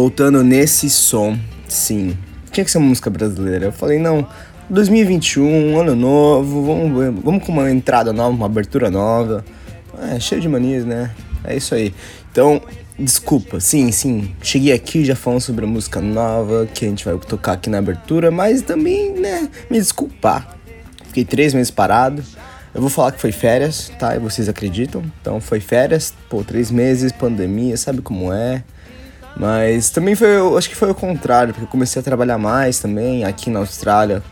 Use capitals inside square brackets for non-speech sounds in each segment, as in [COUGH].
voltando nesse som, sim. Tinha que ser uma música brasileira. Eu falei, não, 2021, ano novo, vamos, vamos com uma entrada nova, uma abertura nova. É, cheio de manias, né? É isso aí. Então, desculpa, sim, sim. Cheguei aqui já falando sobre a música nova que a gente vai tocar aqui na abertura, mas também, né, me desculpar. Fiquei três meses parado. Eu vou falar que foi férias, tá? E vocês acreditam? Então foi férias, pô, três meses, pandemia, sabe como é? Mas também foi, eu acho que foi o contrário, porque eu comecei a trabalhar mais também aqui na Austrália.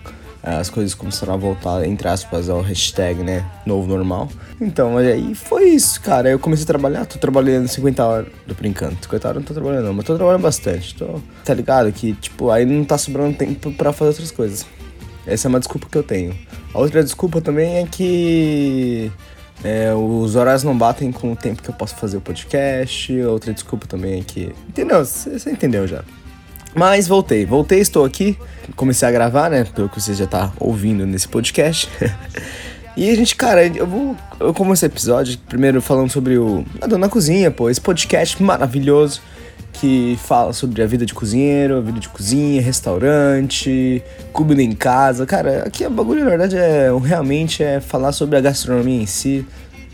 As coisas começaram a voltar, entre aspas, ao hashtag, né? Novo normal. Então, aí foi isso, cara. Eu comecei a trabalhar, tô trabalhando 50 horas. Tô brincando, 50 horas não tô trabalhando, não, mas tô trabalhando bastante. Tô, tá ligado? Que, tipo, aí não tá sobrando tempo pra fazer outras coisas. Essa é uma desculpa que eu tenho. A outra desculpa também é que é, os horários não batem com o tempo que eu posso fazer o podcast. Outra desculpa também é que. Entendeu? Você entendeu já. Mas voltei, voltei, estou aqui. Comecei a gravar, né? Pelo que você já tá ouvindo nesse podcast. [LAUGHS] e a gente, cara, eu vou. Eu comecei esse episódio primeiro falando sobre o. A Dona Cozinha, pô, esse podcast maravilhoso que fala sobre a vida de cozinheiro, a vida de cozinha, restaurante, comida em casa. Cara, aqui o bagulho, na verdade, é realmente é falar sobre a gastronomia em si,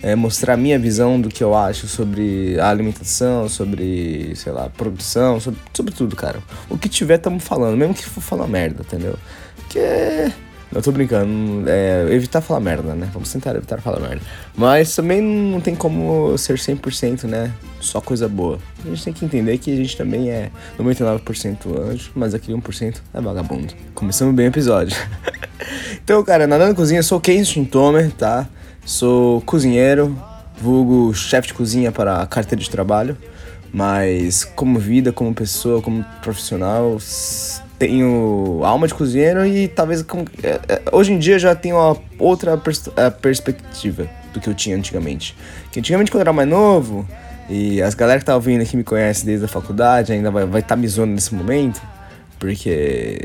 é mostrar a minha visão do que eu acho sobre a alimentação, sobre, sei lá, produção, sobre, sobre tudo, cara. O que tiver, estamos falando, mesmo que for falar merda, entendeu? Porque eu tô brincando, é, evitar falar merda, né? Vamos tentar evitar falar merda. Mas também não tem como ser 100%, né? Só coisa boa. A gente tem que entender que a gente também é 99% anjo, mas aquele 1% é vagabundo. Começamos bem o episódio. [LAUGHS] então, cara, nadando cozinha, sou Kenji Tomer, tá? Sou cozinheiro, vulgo chefe de cozinha para carteira de trabalho. Mas como vida, como pessoa, como profissional, tenho alma de cozinheiro e talvez com, é, é, hoje em dia já tenho uma outra pers perspectiva do que eu tinha antigamente. Que antigamente quando eu era mais novo e as galera que tá ouvindo aqui me conhece desde a faculdade ainda vai estar tá me zoando nesse momento, porque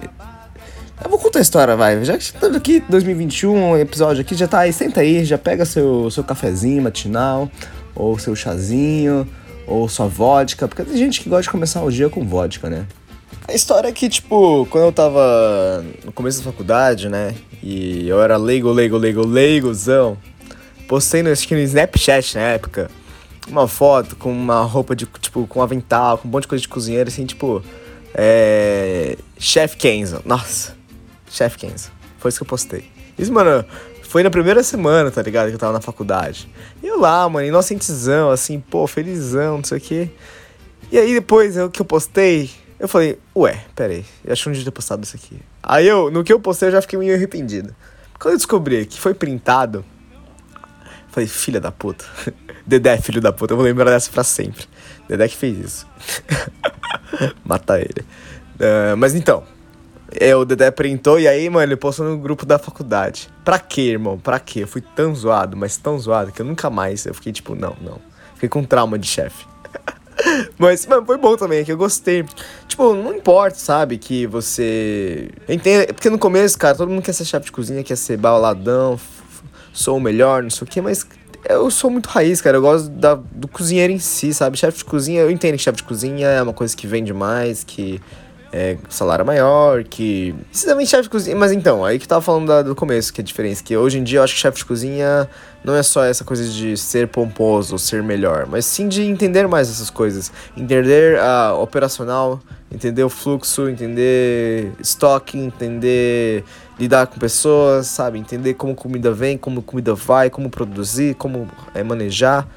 eu vou contar a história, vai. Já que estamos aqui 2021, episódio aqui já tá aí, senta aí, já pega seu seu cafezinho matinal ou seu chazinho ou sua vodka, porque tem gente que gosta de começar o dia com vodka, né? A história é que, tipo, quando eu tava no começo da faculdade, né? E eu era leigo, leigo, leigo, leigozão. Postei no, no Snapchat na época uma foto com uma roupa de, tipo, com um avental, com um monte de coisa de cozinheiro, assim, tipo. É. Chef Kenzo. Nossa. Chef Kenzo. Foi isso que eu postei. Isso, mano, foi na primeira semana, tá ligado? Que eu tava na faculdade. E eu lá, mano, inocentezão, assim, pô, felizão, não sei o quê. E aí depois, o que eu postei, eu falei, ué, peraí, eu acho que um dia ter postado isso aqui. Aí eu, no que eu postei, eu já fiquei meio arrependido. Quando eu descobri que foi printado, falei, filha da puta. [LAUGHS] Dedé, filho da puta, eu vou lembrar dessa pra sempre. Dedé que fez isso. [LAUGHS] Matar ele. Uh, mas então, é, o Dedé printou e aí, mano, ele postou no grupo da faculdade. Pra quê, irmão? Pra quê? Eu fui tão zoado, mas tão zoado que eu nunca mais. Eu fiquei tipo, não, não. Fiquei com trauma de chefe. [LAUGHS] Mas, foi bom também, que eu gostei. Tipo, não importa, sabe, que você. Entenda. Porque no começo, cara, todo mundo quer ser chefe de cozinha, quer ser baladão, sou o melhor, não sei o quê, mas eu sou muito raiz, cara. Eu gosto da, do cozinheiro em si, sabe? Chefe de cozinha, eu entendo que chefe de cozinha é uma coisa que vende mais, que é, salário maior, que. Precisamente chefe de cozinha. Mas então, aí que eu tava falando da, do começo, que é a diferença. Que hoje em dia eu acho que chefe de cozinha não é só essa coisa de ser pomposo, ser melhor, mas sim de entender mais essas coisas. Entender a operacional, entender o fluxo, entender estoque, entender lidar com pessoas, sabe? Entender como comida vem, como comida vai, como produzir, como é, manejar.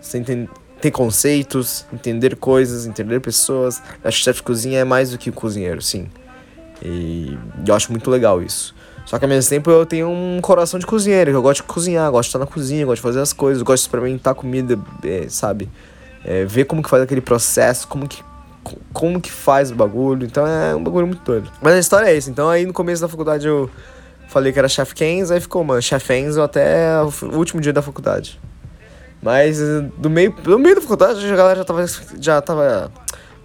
Você entende ter conceitos, entender coisas, entender pessoas. Que chefe de cozinha é mais do que o cozinheiro, sim. E eu acho muito legal isso. Só que ao mesmo tempo eu tenho um coração de cozinheiro, eu gosto de cozinhar, gosto de estar na cozinha, gosto de fazer as coisas, gosto de experimentar comida, é, sabe? É, ver como que faz aquele processo, como que, como que faz o bagulho. Então é um bagulho muito doido. Mas a história é essa. Então aí no começo da faculdade eu falei que era Chef Kenzo, aí ficou, mano, Chef Enzo até o último dia da faculdade. Mas eh, do meio, do meio da faculdade a galera já tava, já tava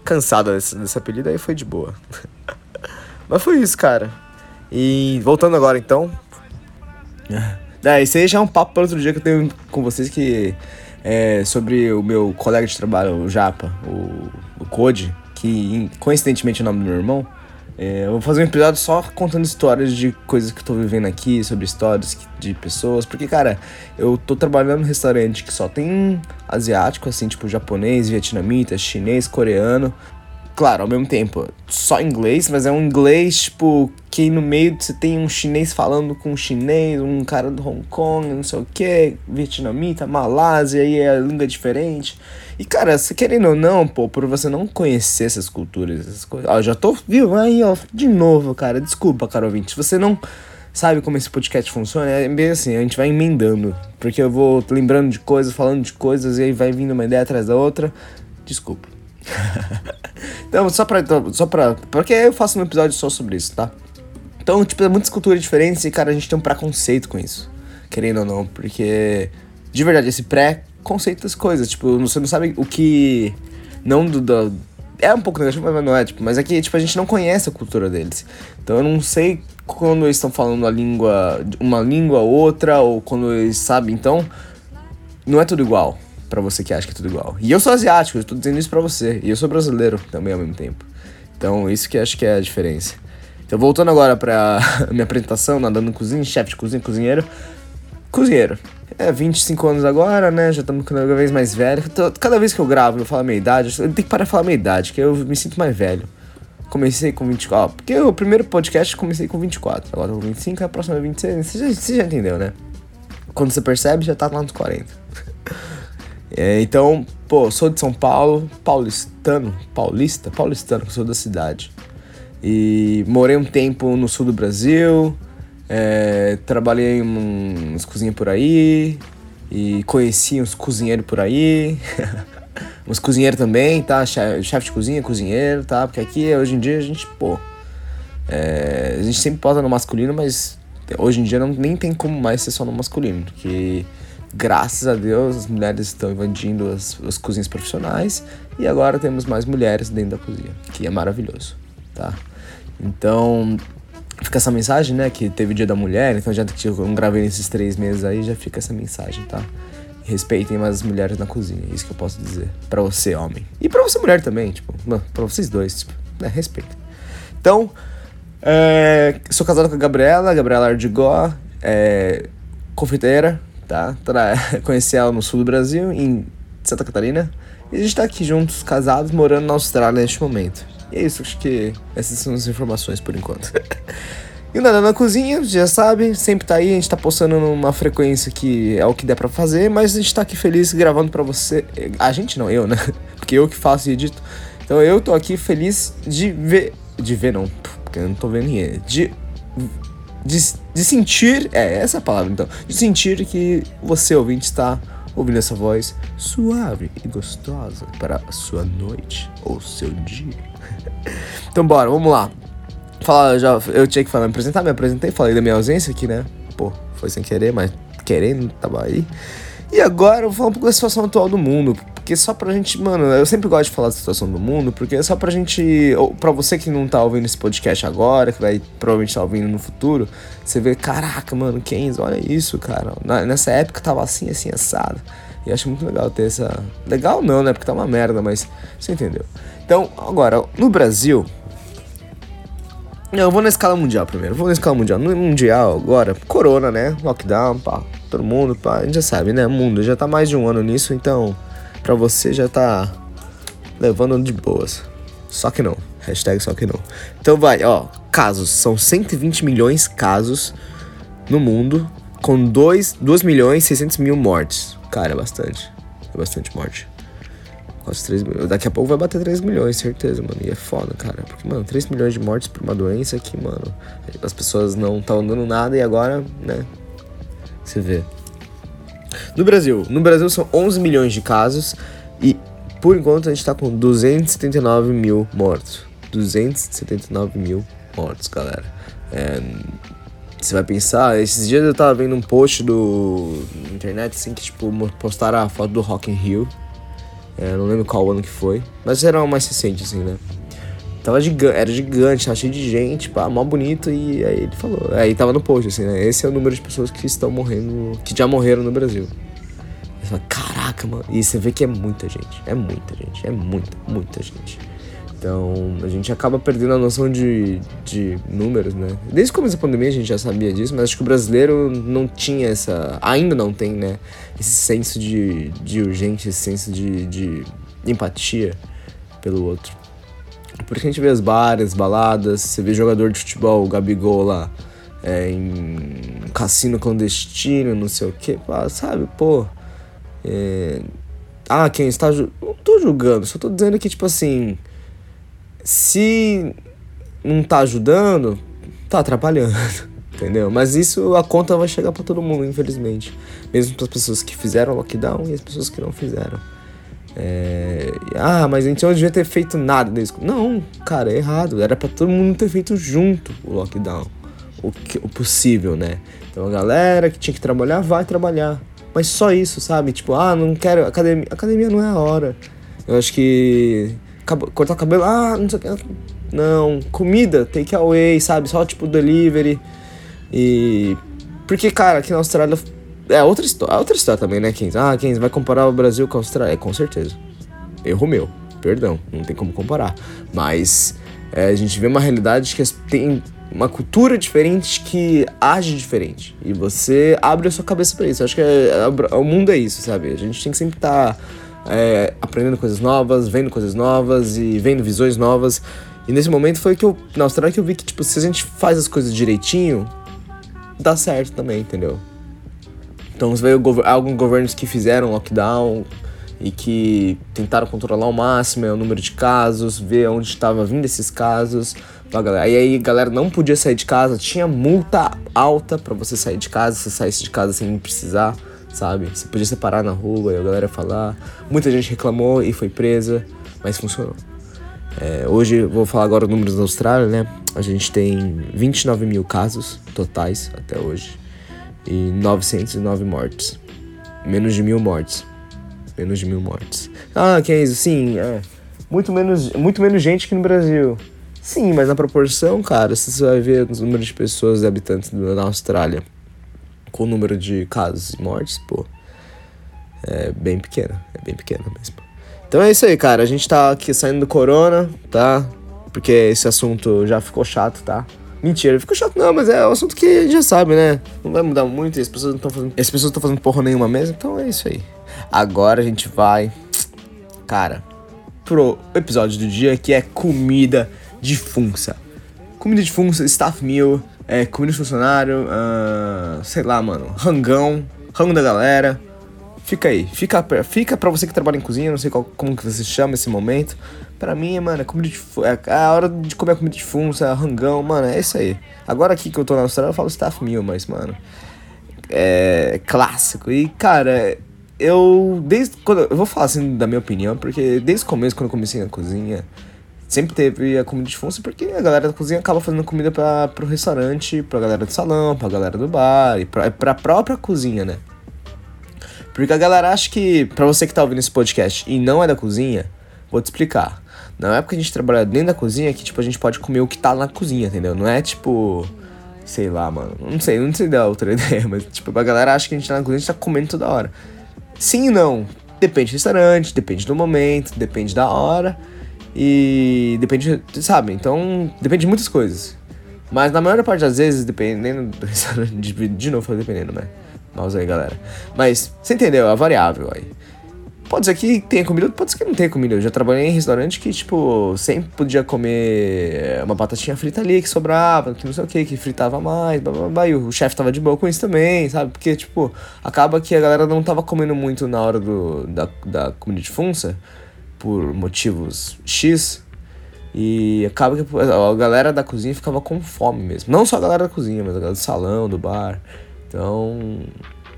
cansada desse, desse apelido, aí foi de boa. [LAUGHS] Mas foi isso, cara. E voltando agora então. [LAUGHS] É, isso aí já é um papo para outro dia que eu tenho com vocês que é sobre o meu colega de trabalho, o Japa, o, o Code, que coincidentemente é o nome do meu irmão, é, eu vou fazer um episódio só contando histórias de coisas que eu tô vivendo aqui, sobre histórias de pessoas. Porque, cara, eu tô trabalhando num restaurante que só tem asiático, assim, tipo japonês, vietnamita, chinês, coreano claro, ao mesmo tempo, só inglês, mas é um inglês, tipo, que no meio você tem um chinês falando com um chinês, um cara do Hong Kong, não sei o que, vietnamita, Malásia, aí é a língua diferente. E, cara, se querendo ou não, pô, por você não conhecer essas culturas, essas coisas. Ó, já tô, viu? Aí, ó, de novo, cara, desculpa, cara ouvinte, se você não sabe como esse podcast funciona, é bem assim, a gente vai emendando. Porque eu vou lembrando de coisas, falando de coisas, e aí vai vindo uma ideia atrás da outra. Desculpa. [LAUGHS] então, só pra, então, só pra. Porque eu faço um episódio só sobre isso, tá? Então, tipo, é muitas culturas diferentes e, cara, a gente tem um preconceito com isso. Querendo ou não, porque. De verdade, esse pré-conceito das coisas. Tipo, você não sabe o que. Não do. do é um pouco negativo, mas não é, tipo, mas é tipo, a gente não conhece a cultura deles. Então eu não sei quando eles estão falando a língua, uma língua outra, ou quando eles sabem, então não é tudo igual para você que acha que é tudo igual. E eu sou asiático, eu tô dizendo isso pra você. E eu sou brasileiro também ao mesmo tempo. Então, isso que acho que é a diferença. Então, voltando agora pra [LAUGHS] minha apresentação, nadando cozinha, chefe de cozinha, cozinheiro. Cozinheiro. É, 25 anos agora, né? Já estamos cada vez mais velho. Cada vez que eu gravo, eu falo a minha idade, eu tenho que parar de falar a minha idade, que eu me sinto mais velho. Comecei com 24. Ó, porque o primeiro podcast comecei com 24. Agora eu tô com 25, a próxima é 26. Você já, você já entendeu, né? Quando você percebe, já tá lá nos 40. É, então, pô, sou de São Paulo, paulistano, paulista, paulistano, sou da cidade. E morei um tempo no sul do Brasil, é, trabalhei em umas cozinhas por aí, e conheci uns cozinheiros por aí, [LAUGHS] uns cozinheiros também, tá? Chefe de cozinha, cozinheiro, tá? Porque aqui, hoje em dia, a gente, pô, é, a gente sempre posa no masculino, mas hoje em dia não, nem tem como mais ser só no masculino, porque graças a Deus, as mulheres estão invadindo as, as cozinhas profissionais e agora temos mais mulheres dentro da cozinha, que é maravilhoso, tá? Então, fica essa mensagem, né? Que teve o Dia da Mulher, então já que eu gravei nesses três meses aí, já fica essa mensagem, tá? Respeitem mais as mulheres na cozinha, é isso que eu posso dizer. para você, homem. E para você, mulher também, tipo, pra vocês dois, tipo, né? Respeita. Então, é, sou casado com a Gabriela, Gabriela Ardigó, é, confeiteira, tá? [LAUGHS] Conheci ela no sul do Brasil, em Santa Catarina. E a gente tá aqui juntos, casados, morando na Austrália neste momento. E é isso, acho que essas são as informações por enquanto. [LAUGHS] e o Nada na Cozinha, já sabe, sempre tá aí, a gente tá postando numa frequência que é o que der pra fazer, mas a gente tá aqui feliz gravando pra você. A gente não, eu, né? [LAUGHS] Porque eu que faço e edito. Então eu tô aqui feliz de ver. De ver não, porque eu não tô vendo ninguém. De de, de sentir, é essa é a palavra então, de sentir que você ouvinte está ouvindo essa voz suave e gostosa para a sua noite ou seu dia. [LAUGHS] então bora, vamos lá. Falar, já, eu tinha que falar, me apresentar, me apresentei, falei da minha ausência aqui, né? Pô, foi sem querer, mas querendo, tava aí. E agora eu vou falar um pouco da situação atual do mundo, porque só pra gente, mano, eu sempre gosto de falar da situação do mundo, porque é só pra gente, ou pra você que não tá ouvindo esse podcast agora, que vai provavelmente tá ouvindo no futuro, você vê, caraca, mano, Kenzo, olha isso, cara. nessa época tava assim, assim, assado. E acho muito legal ter essa. Legal não, né? Porque tá uma merda, mas você entendeu. Então, agora, no Brasil. Eu vou na escala mundial primeiro. Vou na escala mundial. No mundial, agora, corona, né? Lockdown, pá. Todo mundo, pá. A gente já sabe, né? Mundo já tá mais de um ano nisso, então pra você já tá levando de boas. Só que não. Hashtag só que não. Então vai, ó. Casos. São 120 milhões casos no mundo. Com 2, 2 milhões e 600 mil mortes. Cara, é bastante. É bastante morte. Quase 3 milhões. Daqui a pouco vai bater 3 milhões, certeza, mano. E é foda, cara. Porque, mano, 3 milhões de mortes por uma doença que, mano, as pessoas não estão dando nada e agora, né? Você vê. No Brasil, no Brasil são 11 milhões de casos e por enquanto a gente tá com 279 mil mortos. 279 mil mortos, galera. É, você vai pensar, esses dias eu tava vendo um post do na internet assim que tipo postaram a foto do Rock in Rio. É, não lembro qual ano que foi, mas era uma mais recente assim, né? Tava gigante, era gigante, tava cheio de gente, pá, mal bonito, e aí ele falou. Aí tava no post, assim, né? Esse é o número de pessoas que estão morrendo, que já morreram no Brasil. Fala, Caraca, mano. E você vê que é muita gente. É muita gente. É muita, muita gente. Então a gente acaba perdendo a noção de, de números, né? Desde o começo da pandemia a gente já sabia disso, mas acho que o brasileiro não tinha essa. Ainda não tem, né? Esse senso de, de urgência, esse senso de, de empatia pelo outro. Porque a gente vê as bares, baladas, você vê jogador de futebol, o Gabigol lá, é, em cassino clandestino, não sei o que, sabe? Pô. É... Ah, quem está. Não tô julgando, só tô dizendo que, tipo assim. Se não tá ajudando, tá atrapalhando, [LAUGHS] entendeu? Mas isso a conta vai chegar para todo mundo, infelizmente. Mesmo para as pessoas que fizeram lockdown e as pessoas que não fizeram. É... Ah, mas então eu devia ter feito nada nisso. Não, cara, é errado. Era para todo mundo ter feito junto o lockdown. O, que, o possível, né? Então a galera que tinha que trabalhar, vai trabalhar. Mas só isso, sabe? Tipo, ah, não quero. Academia, academia não é a hora. Eu acho que. Cortar o cabelo, ah, não sei o que. Não, comida, take away, sabe? Só tipo delivery. E. Porque, cara, aqui na Austrália é outra história, é outra história também, né, Kens? Ah, Kens, vai comparar o Brasil com a Austrália? É, com certeza. Erro meu, perdão, não tem como comparar. Mas é, a gente vê uma realidade que tem uma cultura diferente que age diferente. E você abre a sua cabeça para isso. Eu acho que é, é, o mundo é isso, sabe? A gente tem que sempre estar tá, é, aprendendo coisas novas, vendo coisas novas e vendo visões novas. E nesse momento foi que eu, na Austrália, que eu vi que, tipo, se a gente faz as coisas direitinho, dá certo também, entendeu? Então você vê alguns governos que fizeram lockdown e que tentaram controlar ao máximo é, o número de casos, ver onde estava vindo esses casos. E aí a galera não podia sair de casa, tinha multa alta para você sair de casa, se saísse de casa sem precisar, sabe? Você podia separar na rua e a galera falar. Muita gente reclamou e foi presa, mas funcionou. É, hoje, vou falar agora os números da Austrália, né? A gente tem 29 mil casos totais até hoje e 909 mortes. Menos de mil mortes. Menos de mil mortes. Ah, que é isso? Sim, é. Muito menos, muito menos gente que no Brasil. Sim, mas na proporção, cara, você vai ver o número de pessoas e habitantes na Austrália com o número de casos e mortes, pô, é bem pequena. É bem pequena mesmo. Então é isso aí, cara. A gente tá aqui saindo do corona, tá? Porque esse assunto já ficou chato, tá? Mentira, ficou chato não, mas é um assunto que a gente já sabe, né? Não vai mudar muito as pessoas não estão fazendo. As pessoas estão fazendo porra nenhuma mesmo, então é isso aí. Agora a gente vai, cara, pro episódio do dia que é comida de funça. Comida de funça, staff meal, é, comida de funcionário, uh, sei lá, mano, rangão, rango da galera. Fica aí, fica, fica pra você que trabalha em cozinha, não sei qual, como que você chama esse momento. Pra mim, mano, é comida de é a hora de comer comida de funça, rangão, mano, é isso aí. Agora aqui que eu tô na Austrália, eu falo staff meal, mas, mano, é clássico. E, cara, eu desde quando eu vou falar assim da minha opinião, porque desde o começo quando eu comecei na cozinha, sempre teve a comida de funça, porque a galera da cozinha acaba fazendo comida para pro restaurante, pra galera do salão, pra galera do bar e pra, pra própria cozinha, né? Porque a galera acha que, pra você que tá ouvindo esse podcast e não é da cozinha, vou te explicar. Na época que a gente trabalha dentro da cozinha, que tipo, a gente pode comer o que tá na cozinha, entendeu? Não é tipo. Sei lá, mano. Não sei, não sei dar outra [LAUGHS] ideia, mas tipo, a galera acha que a gente tá na cozinha a gente tá comendo toda hora. Sim e não. Depende do restaurante, depende do momento, depende da hora. E depende, sabe? Então, depende de muitas coisas. Mas na maior parte das vezes, dependendo do [LAUGHS] restaurante, de, de novo, dependendo, né? Mouse aí, galera. Mas, você entendeu? É variável aí. Pode ser que tenha comida, pode ser que não tenha comida. Eu já trabalhei em restaurante que, tipo, sempre podia comer uma batatinha frita ali que sobrava, que não sei o que, que fritava mais, blá, blá, blá, e o chefe tava de boa com isso também, sabe? Porque, tipo, acaba que a galera não tava comendo muito na hora do, da, da comida de funça, por motivos X, e acaba que a galera da cozinha ficava com fome mesmo. Não só a galera da cozinha, mas a galera do salão, do bar. Então,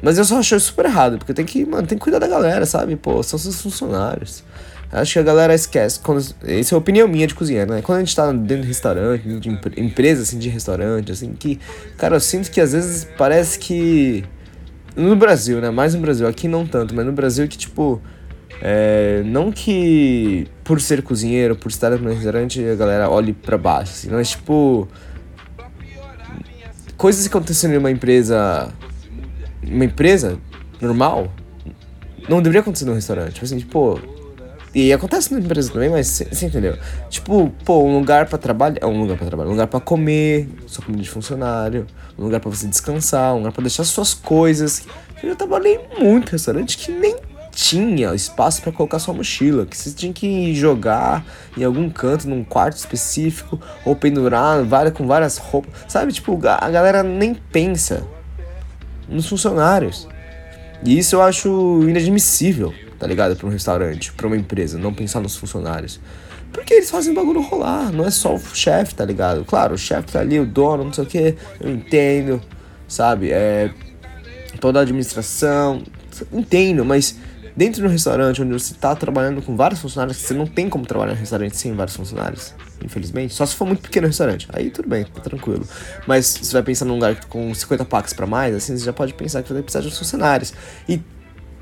mas eu só achei super errado, porque tem que, mano, tem que cuidar da galera, sabe? Pô, são seus funcionários. Acho que a galera esquece. Quando, essa é a opinião minha de cozinheiro, né? Quando a gente tá dentro de restaurante, de empresa assim, de restaurante, assim, que. Cara, eu sinto que às vezes parece que. No Brasil, né? Mais no Brasil, aqui não tanto, mas no Brasil que, tipo. É, não que por ser cozinheiro, por estar no restaurante, a galera olhe para baixo, assim, mas tipo. Coisas que acontecem em uma empresa uma empresa normal não deveria acontecer num restaurante. Tipo assim, tipo, E acontece na empresa também, mas você entendeu? Tipo, pô, um lugar para trabalhar. Um lugar para trabalhar, um lugar para comer, sua comida de funcionário, um lugar para você descansar, um lugar para deixar suas coisas. Eu já trabalhei muito restaurante que nem tinha espaço para colocar sua mochila, que você tinha que jogar em algum canto, num quarto específico, ou pendurar várias, com várias roupas. Sabe, tipo, a galera nem pensa nos funcionários. E isso eu acho inadmissível tá ligado? Pra um restaurante, pra uma empresa, não pensar nos funcionários. Porque eles fazem o bagulho rolar, não é só o chefe, tá ligado? Claro, o chefe tá ali, o dono, não sei o que, eu entendo, sabe? É. toda a administração, entendo, mas dentro de um restaurante onde você tá trabalhando com vários funcionários, você não tem como trabalhar em um restaurante sem vários funcionários, infelizmente. Só se for muito pequeno restaurante. Aí tudo bem, tá tranquilo. Mas se você vai pensar num lugar com 50 packs para mais, assim, você já pode pensar que vai precisar de funcionários. E,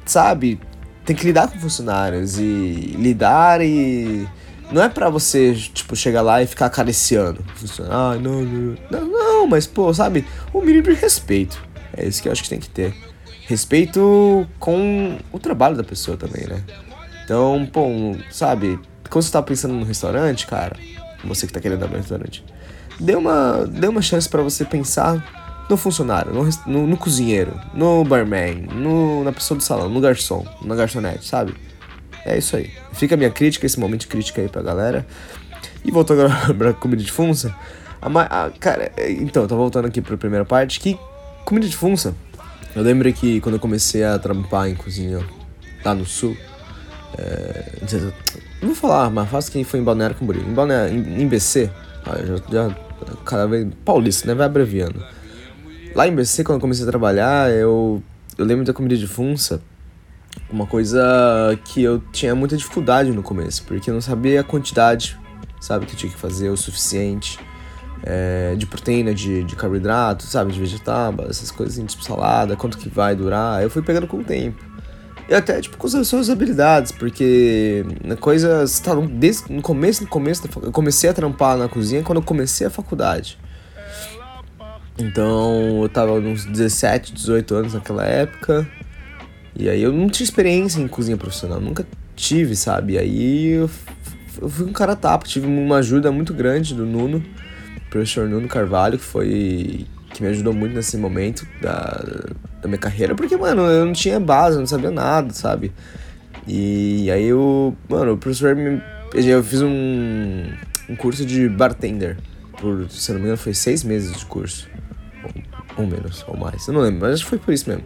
sabe, tem que lidar com funcionários e lidar e não é para você, tipo, chegar lá e ficar acariciando. Ah, não, não, não, não, mas pô, sabe, o mínimo de respeito. É isso que eu acho que tem que ter. Respeito com o trabalho da pessoa também, né? Então, pô, sabe, quando você tá pensando no restaurante, cara, você que tá querendo abrir um restaurante, dê uma, dê uma chance para você pensar no funcionário, no, no, no cozinheiro, no barman, no, na pessoa do salão, no garçom, na garçonete, sabe? É isso aí. Fica a minha crítica, esse momento de crítica aí pra galera. E voltando agora [LAUGHS] pra comida de funça. A, a, cara, é, então, tô voltando aqui pra primeira parte. Que comida de funça. Eu lembro que quando eu comecei a trampar em cozinha lá no sul. É, não vou falar, mas faço quem foi em Balneário Camboriú. Em Balneário, em, BC, ah, já, já cada vez. Paulista, né? Vai abreviando. Lá em BC, quando eu comecei a trabalhar, eu, eu lembro da comida de funça, uma coisa que eu tinha muita dificuldade no começo, porque eu não sabia a quantidade, sabe, que eu tinha que fazer o suficiente é, de proteína, de, de carboidrato, sabe, de vegetal, essas coisas tipo salada, quanto que vai durar. Eu fui pegando com o tempo. E até, tipo, com as suas habilidades, porque coisas. Tá, desde, no começo, no começo, eu comecei a trampar na cozinha quando eu comecei a faculdade. Então eu tava uns 17, 18 anos naquela época. E aí eu não tinha experiência em cozinha profissional, nunca tive, sabe? E aí eu, eu fui um cara tapa, tive uma ajuda muito grande do Nuno, professor Nuno Carvalho, que foi. que me ajudou muito nesse momento da, da minha carreira, porque, mano, eu não tinha base, eu não sabia nada, sabe? E aí eu. Mano, o professor me. Eu fiz um, um curso de bartender. Por, se não me engano, foi seis meses de curso ou menos, ou mais, eu não lembro, mas acho que foi por isso mesmo.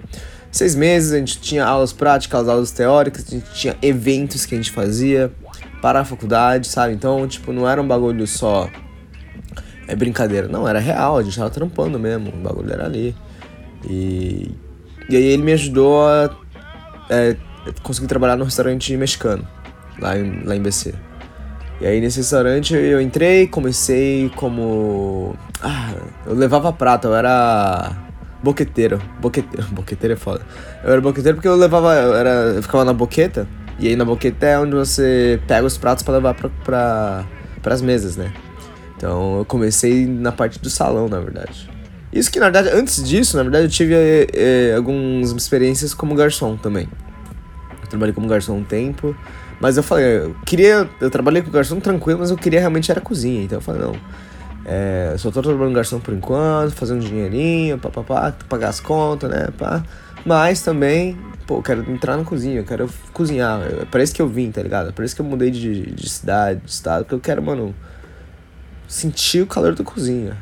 Seis meses, a gente tinha aulas práticas, aulas teóricas, a gente tinha eventos que a gente fazia para a faculdade, sabe? Então, tipo, não era um bagulho só. É brincadeira, não, era real, a gente tava trampando mesmo, o bagulho era ali. E, e aí ele me ajudou a é, conseguir trabalhar no restaurante mexicano, lá em, lá em BC. E aí nesse restaurante eu entrei, comecei como. Ah, eu levava prata, eu era boqueteiro. Boqueteiro, [LAUGHS] boqueteiro é foda. Eu era boqueteiro porque eu levava. Eu, era, eu ficava na boqueta, e aí na boqueta é onde você pega os pratos para levar pra, pra, pras mesas, né? Então eu comecei na parte do salão, na verdade. Isso que na verdade, antes disso, na verdade, eu tive eh, algumas experiências como garçom também. Eu trabalhei como garçom um tempo. Mas eu falei, eu queria. Eu trabalhei com garçom tranquilo, mas eu queria realmente era cozinha. Então eu falei, não. É, só tô trabalhando garçom por enquanto, fazendo dinheirinho, papapá, pagar as contas, né? Pá. Mas também, pô, eu quero entrar na cozinha, eu quero cozinhar. É para isso que eu vim, tá ligado? É isso que eu mudei de, de cidade, de estado, porque eu quero, mano, sentir o calor da cozinha.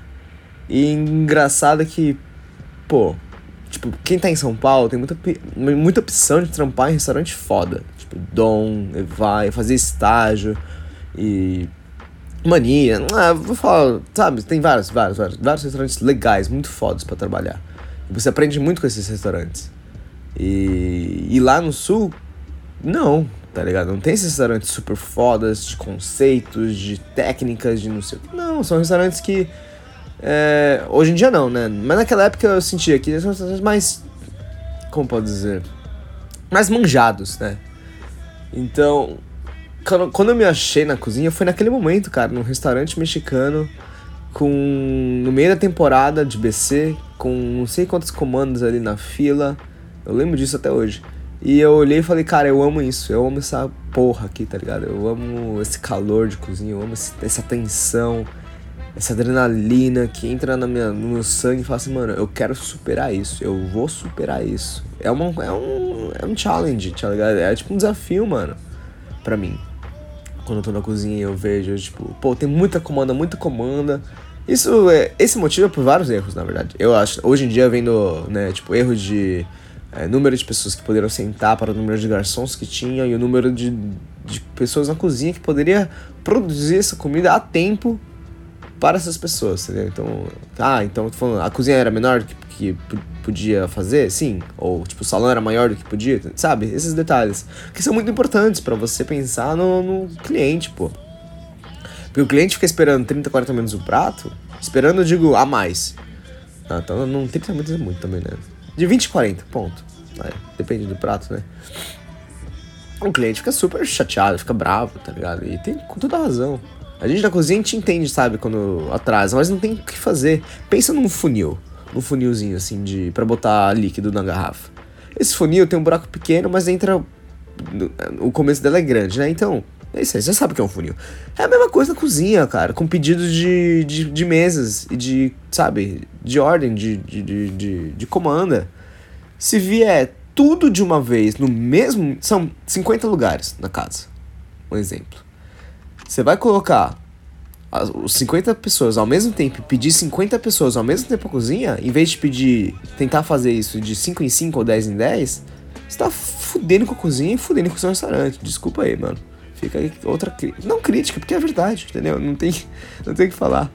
E engraçado é que, pô, tipo, quem tá em São Paulo tem muita, muita opção de trampar em restaurante foda tipo Dom, vai fazer estágio e mania. Ah, vou falar, sabe, tem vários, vários, vários, vários restaurantes legais, muito fodas para trabalhar. Você aprende muito com esses restaurantes. E, e lá no sul, não, tá ligado? Não tem esses restaurantes super fodas de conceitos, de técnicas, de não sei o que. Não, são restaurantes que. É, hoje em dia não, né? Mas naquela época eu sentia que são restaurantes mais. Como pode dizer? Mais manjados, né? Então, quando eu me achei na cozinha, foi naquele momento, cara, num restaurante mexicano, com no meio da temporada de BC, com não sei quantos comandos ali na fila. Eu lembro disso até hoje. E eu olhei e falei, cara, eu amo isso, eu amo essa porra aqui, tá ligado? Eu amo esse calor de cozinha, eu amo essa tensão, essa adrenalina que entra na minha, no meu sangue e fala assim, mano, eu quero superar isso, eu vou superar isso. É, uma, é, um, é um challenge, tá ligado? É tipo um desafio, mano, pra mim. Quando eu tô na cozinha eu vejo, tipo, pô, tem muita comanda, muita comanda. Isso é, esse motivo é por vários erros, na verdade. Eu acho, hoje em dia vendo, né, tipo, erros de é, número de pessoas que poderiam sentar para o número de garçons que tinha e o número de, de pessoas na cozinha que poderia produzir essa comida a tempo para essas pessoas, entendeu? Então, ah, então falando, a cozinha era menor do que, que podia fazer, sim, ou tipo o salão era maior do que podia, sabe? Esses detalhes que são muito importantes para você pensar no, no, cliente, pô. Porque o cliente fica esperando 30, 40 minutos o prato, esperando, eu digo, a mais. Ah, então não 30 minutos é muito também, né? De 20 e 40, ponto. É, depende do prato, né? O cliente fica super chateado, fica bravo, tá ligado? E tem com toda razão. A gente da cozinha a gente entende, sabe, quando atrasa, mas não tem o que fazer. Pensa num funil, num funilzinho assim de para botar líquido na garrafa. Esse funil tem um buraco pequeno, mas entra o começo dela é grande, né? Então, é isso aí, você sabe o que é um funil. É a mesma coisa na cozinha, cara, com pedidos de, de, de mesas e de, sabe, de ordem, de, de, de, de, de comanda. Se vier tudo de uma vez no mesmo. São 50 lugares na casa. Um exemplo. Você vai colocar os 50 pessoas ao mesmo tempo, pedir 50 pessoas ao mesmo tempo a cozinha, em vez de pedir, tentar fazer isso de 5 em 5 ou 10 em 10, você tá fudendo com a cozinha e fudendo com o seu restaurante. Desculpa aí, mano. Fica aí outra Não crítica, porque é verdade, entendeu? Não tem, [LAUGHS] não tem o que falar.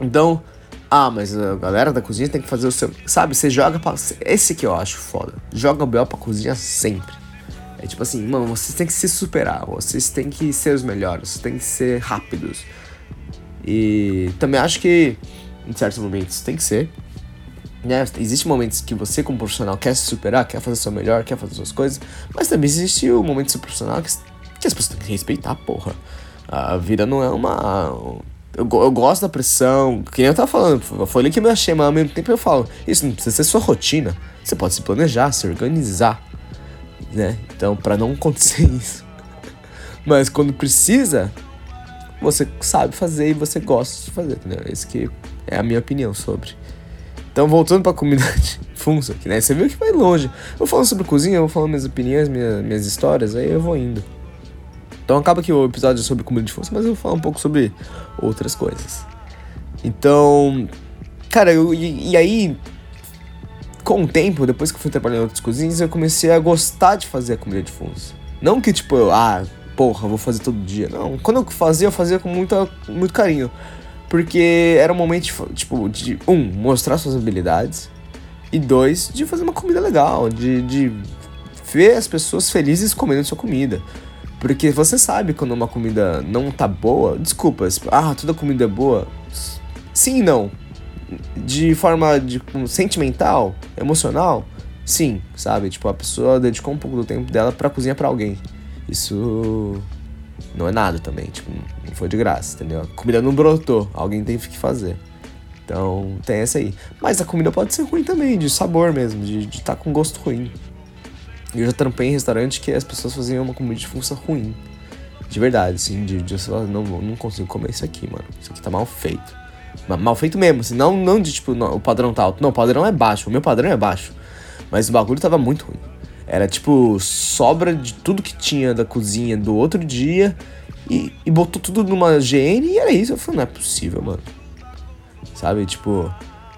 Então, ah, mas a galera da cozinha tem que fazer o seu. Sabe, você joga pra. Esse que eu acho foda. Joga o Bel pra cozinha sempre. É tipo assim, mano, vocês têm que se superar, vocês têm que ser os melhores, vocês têm que ser rápidos. E também acho que em certos momentos tem que ser. Né? Existem momentos que você, como profissional, quer se superar, quer fazer o seu melhor, quer fazer suas coisas, mas também existe o momento de profissional que, que as pessoas têm que respeitar, porra. A vida não é uma. Eu, eu gosto da pressão, que nem eu tava falando, foi ali que me achei, mas ao mesmo tempo eu falo, isso não precisa ser sua rotina. Você pode se planejar, se organizar né? Então, para não acontecer [LAUGHS] isso. Mas quando precisa, você sabe fazer e você gosta de fazer, entendeu? Esse que é a minha opinião sobre. Então, voltando pra comunidade [LAUGHS] funça aqui, né? Você viu que vai longe. Eu vou falando sobre cozinha, eu vou falando minhas opiniões, minhas, minhas histórias, aí eu vou indo. Então acaba que o episódio é sobre comunidade funça, mas eu vou falar um pouco sobre outras coisas. Então, cara, eu, e, e aí com o tempo, depois que eu fui trabalhar em outras cozinhas, eu comecei a gostar de fazer a comida de fundos. Não que tipo, eu, ah, porra, vou fazer todo dia. Não, quando eu fazia, eu fazia com muita, muito carinho. Porque era um momento, tipo, de, um, mostrar suas habilidades. E dois, de fazer uma comida legal, de, de ver as pessoas felizes comendo sua comida. Porque você sabe quando uma comida não tá boa, desculpa, ah, toda comida é boa. Sim e não de forma de, um, sentimental, emocional, sim, sabe? Tipo, a pessoa dedicou um pouco do tempo dela para cozinhar para alguém. Isso não é nada também, tipo, não foi de graça, entendeu? A comida não brotou, alguém tem que fazer. Então, tem essa aí. Mas a comida pode ser ruim também, de sabor mesmo, de estar tá com gosto ruim. Eu já trampei em restaurante que as pessoas faziam uma comida de função ruim. De verdade, assim, de, de eu não, não consigo comer isso aqui, mano. Isso aqui tá mal feito. Mal feito mesmo, assim, não, não de tipo, não, o padrão tá alto. Não, o padrão é baixo, o meu padrão é baixo. Mas o bagulho tava muito ruim. Era tipo sobra de tudo que tinha da cozinha do outro dia e, e botou tudo numa GN e era isso. Eu falei, não é possível, mano. Sabe, tipo,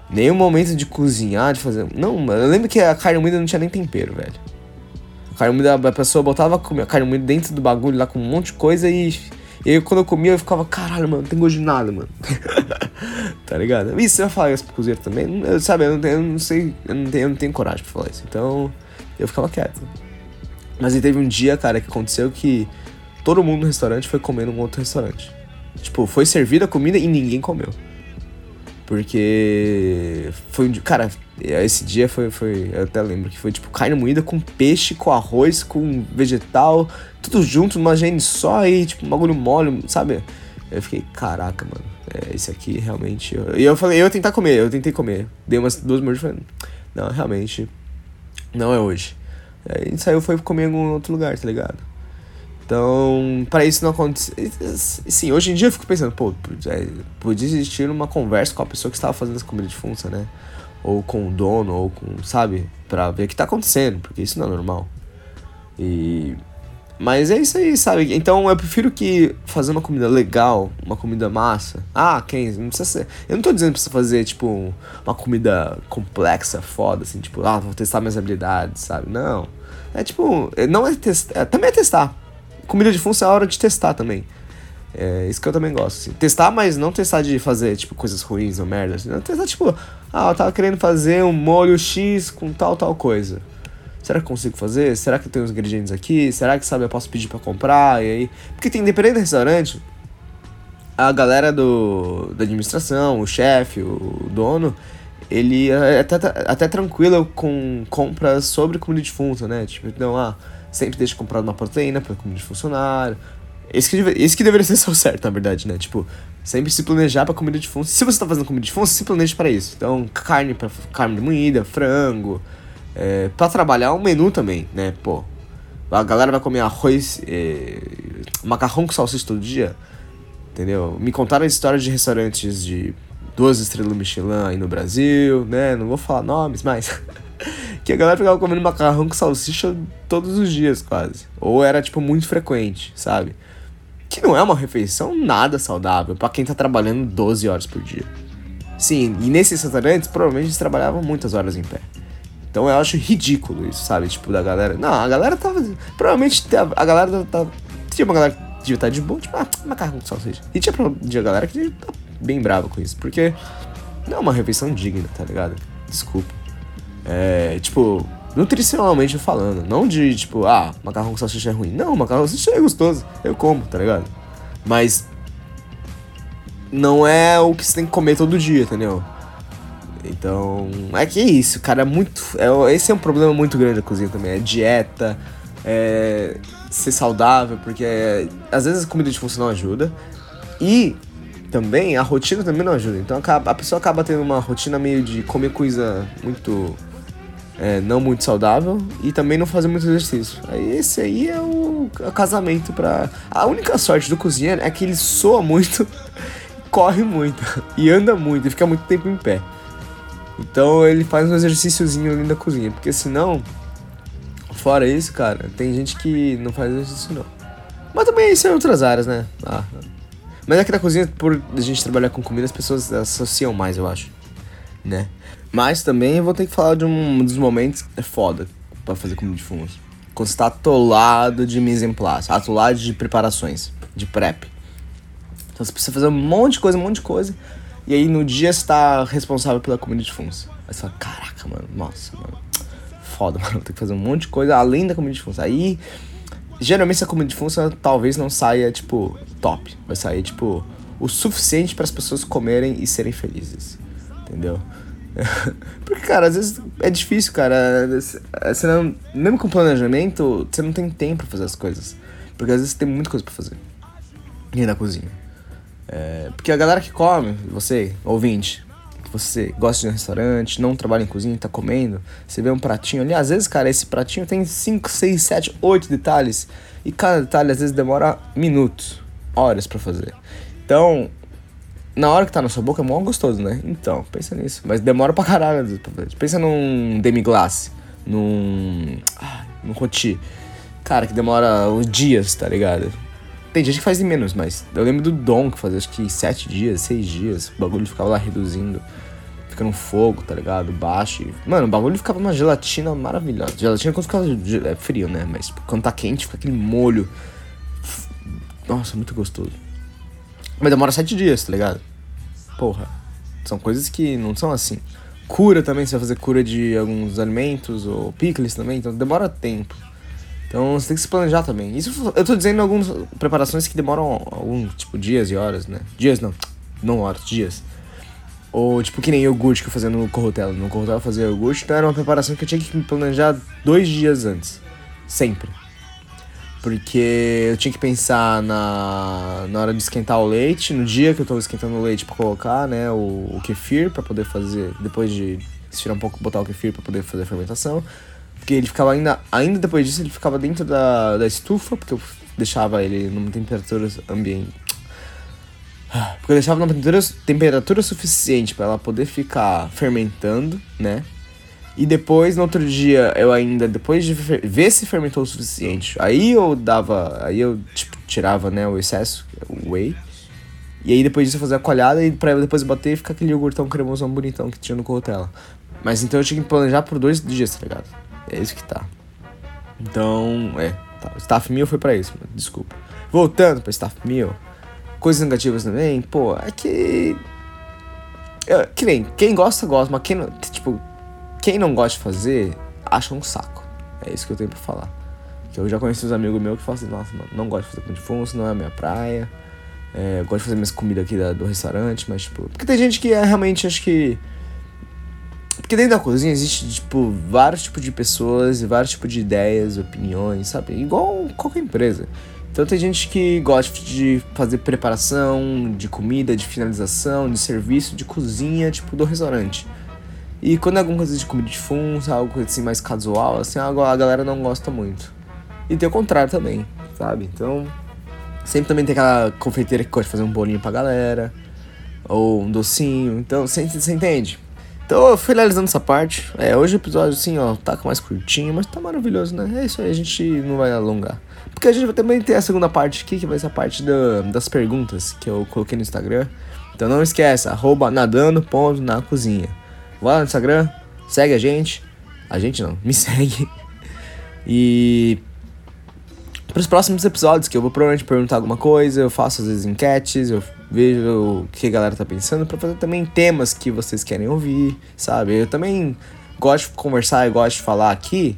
nenhum momento de cozinhar, de fazer. Não, eu lembro que a carne moída não tinha nem tempero, velho. A carne moída, a pessoa botava a carne moída dentro do bagulho lá com um monte de coisa e e aí quando eu comia eu ficava, caralho, mano, não tem gosto de nada, mano. [LAUGHS] tá ligado? E você vai falar isso pro cozinheiro também? Eu, sabe, eu não, tenho, eu não sei, eu não, tenho, eu não tenho coragem pra falar isso. Então, eu ficava quieto. Mas aí teve um dia, cara, que aconteceu que todo mundo no restaurante foi comer num outro restaurante. Tipo, foi servida a comida e ninguém comeu. Porque foi um dia. Cara, esse dia foi, foi. Eu até lembro que foi tipo carne moída com peixe, com arroz, com vegetal, tudo junto numa gene só aí, tipo, um bagulho mole, sabe? Eu fiquei, caraca, mano, é, esse aqui realmente. E eu, falei, eu ia tentar comer, eu tentei comer. Dei umas duas mordidas e falei, não, realmente, não é hoje. Aí a gente saiu foi comer em algum outro lugar, tá ligado? Então, para isso não acontecer. Sim, hoje em dia eu fico pensando, pô, é, podia existir uma conversa com a pessoa que estava fazendo essa comida de funça, né? Ou com o dono, ou com, sabe? Pra ver o que tá acontecendo, porque isso não é normal. E. Mas é isso aí, sabe? Então eu prefiro que fazer uma comida legal, uma comida massa. Ah, quem? Não precisa ser. Eu não tô dizendo pra você fazer, tipo, uma comida complexa, foda, assim, tipo, ah, vou testar minhas habilidades, sabe? Não. É tipo, não é testar. É, também é testar comida de função é a hora de testar também. É isso que eu também gosto. Assim. Testar, mas não testar de fazer, tipo, coisas ruins ou merda. Assim. Não, testar, tipo, ah, eu tava querendo fazer um molho X com tal, tal coisa. Será que consigo fazer? Será que eu tenho os ingredientes aqui? Será que, sabe, eu posso pedir para comprar? E aí... Porque tem, dependendo do restaurante, a galera do, da administração, o chefe, o dono, ele é até, até tranquilo com compras sobre comida de função, né? Tipo, então, ah sempre deixa comprado uma proteína para comida de funcionário. Esse que, esse que deveria ser [LAUGHS] o certo, na verdade, né? Tipo, sempre se planejar para comida de função. Se você tá fazendo comida de função, se planeje para isso. Então, carne para carne moída, frango. É, para trabalhar um menu também, né? Pô, a galera vai comer arroz, é, macarrão com salsicha todo dia. Entendeu? Me contaram histórias de restaurantes de duas estrelas Michelin aí no Brasil, né? Não vou falar nomes, mas [LAUGHS] que a galera ficava comendo macarrão com salsicha todos os dias, quase. Ou era, tipo, muito frequente, sabe? Que não é uma refeição nada saudável para quem tá trabalhando 12 horas por dia. Sim, e nesses restaurantes, provavelmente eles trabalhavam muitas horas em pé. Então eu acho ridículo isso, sabe? Tipo, da galera. Não, a galera tava. Provavelmente a, galera tá. Tinha uma galera que devia estar de boa, tipo, ah, macarrão com salsicha. E tinha, tinha galera que devia estar tá bem brava com isso, porque não é uma refeição digna, tá ligado? Desculpa. É, tipo, nutricionalmente falando. Não de, tipo, ah, macarrão com salsicha é ruim. Não, macarrão com salsicha é gostoso. Eu como, tá ligado? Mas não é o que você tem que comer todo dia, entendeu? Então, é que é isso, cara, é muito. É, esse é um problema muito grande da cozinha também. É dieta, é ser saudável, porque às vezes a comida de função ajuda. E também a rotina também não ajuda. Então a pessoa acaba tendo uma rotina meio de comer coisa muito é, não muito saudável e também não fazer muito exercício. Aí esse aí é o, casamento para A única sorte do cozinheiro é que ele soa muito, [LAUGHS] corre muito e anda muito e fica muito tempo em pé. Então ele faz um exercíciozinho ali na cozinha, porque senão, fora isso, cara, tem gente que não faz exercício não. Mas também isso é outras áreas, né? Ah, mas aqui na cozinha, por a gente trabalhar com comida, as pessoas associam mais, eu acho, né? Mas também eu vou ter que falar de um dos momentos que é foda para fazer comida de fumos. Quando você tá atolado de mise en place, atolado de preparações, de prep. Então você precisa fazer um monte de coisa, um monte de coisa. E aí no dia você tá responsável pela comida de fumos. Aí você fala, caraca, mano, nossa, mano. Foda, [LAUGHS] mano, tem que fazer um monte de coisa além da comida de fumos. Aí, geralmente essa comida de fumos talvez não saia, tipo, top. Vai sair, tipo, o suficiente para as pessoas comerem e serem felizes. Entendeu? [LAUGHS] Porque, cara, às vezes é difícil, cara. Você não, mesmo com planejamento, você não tem tempo pra fazer as coisas. Porque às vezes tem muita coisa pra fazer. E na cozinha. É, porque a galera que come, você, ouvinte, que você gosta de um restaurante, não trabalha em cozinha, tá comendo, você vê um pratinho ali, às vezes, cara, esse pratinho tem 5, 6, 7, 8 detalhes. E cada detalhe às vezes demora minutos, horas para fazer. Então, na hora que tá na sua boca é mó gostoso, né? Então, pensa nisso. Mas demora pra caralho. Pensa num demi-glace, num. Ah, num roti. Cara, que demora uns dias, tá ligado? Tem gente que faz em menos, mas eu lembro do Dom que fazia acho que sete dias, seis dias. O bagulho ficava lá reduzindo. Fica no fogo, tá ligado? Baixo. E... Mano, o bagulho ficava uma gelatina maravilhosa. Gelatina quando fica é frio, né? Mas quando tá quente, fica aquele molho. Nossa, muito gostoso. Mas demora sete dias, tá ligado? porra, são coisas que não são assim. Cura também, você vai fazer cura de alguns alimentos, ou pickles também, então demora tempo. Então você tem que se planejar também. Isso eu tô dizendo algumas preparações que demoram algum, tipo, dias e horas, né? Dias não, não horas, dias. Ou tipo que nem iogurte que eu fazia no Corrotelo. No Corrotelo fazia iogurte, então era uma preparação que eu tinha que me planejar dois dias antes. Sempre. Porque eu tinha que pensar na, na hora de esquentar o leite, no dia que eu tô esquentando o leite para colocar, né, o, o kefir para poder fazer, depois de esfriar um pouco, botar o kefir para poder fazer a fermentação. Porque ele ficava ainda, ainda depois disso, ele ficava dentro da, da estufa, porque eu deixava ele numa temperatura ambiente. Porque eu deixava numa temperatura, temperatura suficiente para ela poder ficar fermentando, né? E depois, no outro dia, eu ainda, depois de ver se fermentou o suficiente, aí eu dava, aí eu, tipo, tirava, né, o excesso, o whey. E aí depois disso eu fazia a coalhada e pra depois bater e ficar aquele iogurtão cremosão bonitão que tinha no Cortella. Mas então eu tinha que planejar por dois dias, tá ligado? É isso que tá. Então, é. Tá. O Staff Meal foi pra isso, desculpa. Voltando pra Staff Meal. Coisas negativas também, pô, é que. É, que nem, quem gosta, gosta, mas quem não. Tipo, quem não gosta de fazer, acha um saco. É isso que eu tenho pra falar. Que eu já conheci uns amigos meus que falam assim, nossa, mano, não gosto de fazer pão de fungo, não é a minha praia. É, gosto de fazer minhas comidas aqui da, do restaurante, mas tipo. Porque tem gente que é realmente acho que. Porque dentro da cozinha existe, tipo, vários tipos de pessoas e vários tipos de ideias, opiniões, sabe? Igual qualquer empresa. Então tem gente que gosta de fazer preparação de comida, de finalização, de serviço, de cozinha, tipo, do restaurante. E quando é alguma coisa de comida de fundo, algo assim mais casual, assim, a galera não gosta muito. E tem o contrário também, sabe? Então, sempre também tem aquela confeiteira que gosta de fazer um bolinho pra galera, ou um docinho, então, você, entende? Então, finalizando essa parte. É, hoje o episódio, assim, ó, tá mais curtinho, mas tá maravilhoso, né? É isso aí, a gente não vai alongar. Porque a gente vai também ter a segunda parte aqui, que vai ser a parte da, das perguntas que eu coloquei no Instagram. Então não esquece, arroba nadando na cozinha. Vai lá no Instagram, segue a gente. A gente não, me [LAUGHS] segue. E para os próximos episódios, que eu vou provavelmente perguntar alguma coisa, eu faço às vezes enquetes, eu vejo o que a galera tá pensando, para fazer também temas que vocês querem ouvir, sabe? Eu também gosto de conversar e gosto de falar aqui,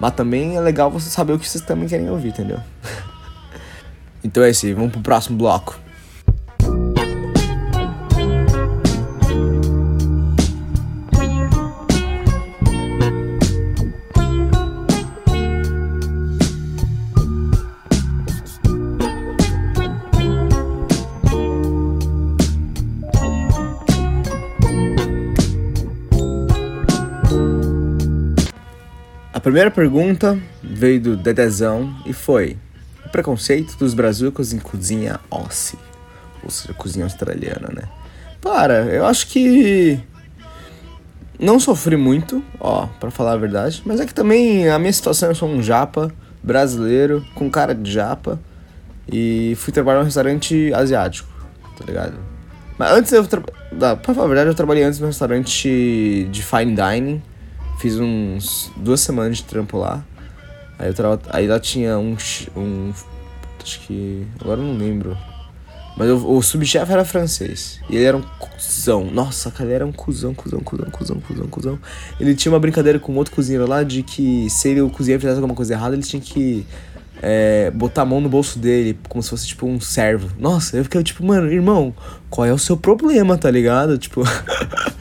mas também é legal você saber o que vocês também querem ouvir, entendeu? [LAUGHS] então é isso, vamos pro próximo bloco. Primeira pergunta veio do Dedezão e foi: o preconceito dos brazucas em cozinha Aussie, ou seja, cozinha australiana, né? Para, eu acho que não sofri muito, ó, para falar a verdade, mas é que também a minha situação eu sou um japa brasileiro com cara de japa e fui trabalhar num restaurante asiático, tá ligado? Mas antes eu, tra... pra falar a verdade, eu trabalhei antes num restaurante de fine dining Fiz uns duas semanas de trampo lá. Aí, eu tra... aí lá tinha um, um. Acho que. Agora eu não lembro. Mas eu, o subchefe era francês. E ele era um cuzão. Nossa, cara, ele era um cuzão, cuzão, cuzão, cuzão, cuzão, cuzão. Ele tinha uma brincadeira com outro cozinheiro lá de que se ele, o cozinheiro fizesse alguma coisa errada, ele tinha que é, botar a mão no bolso dele, como se fosse tipo um servo. Nossa, eu fiquei tipo, mano, irmão, qual é o seu problema, tá ligado? Tipo,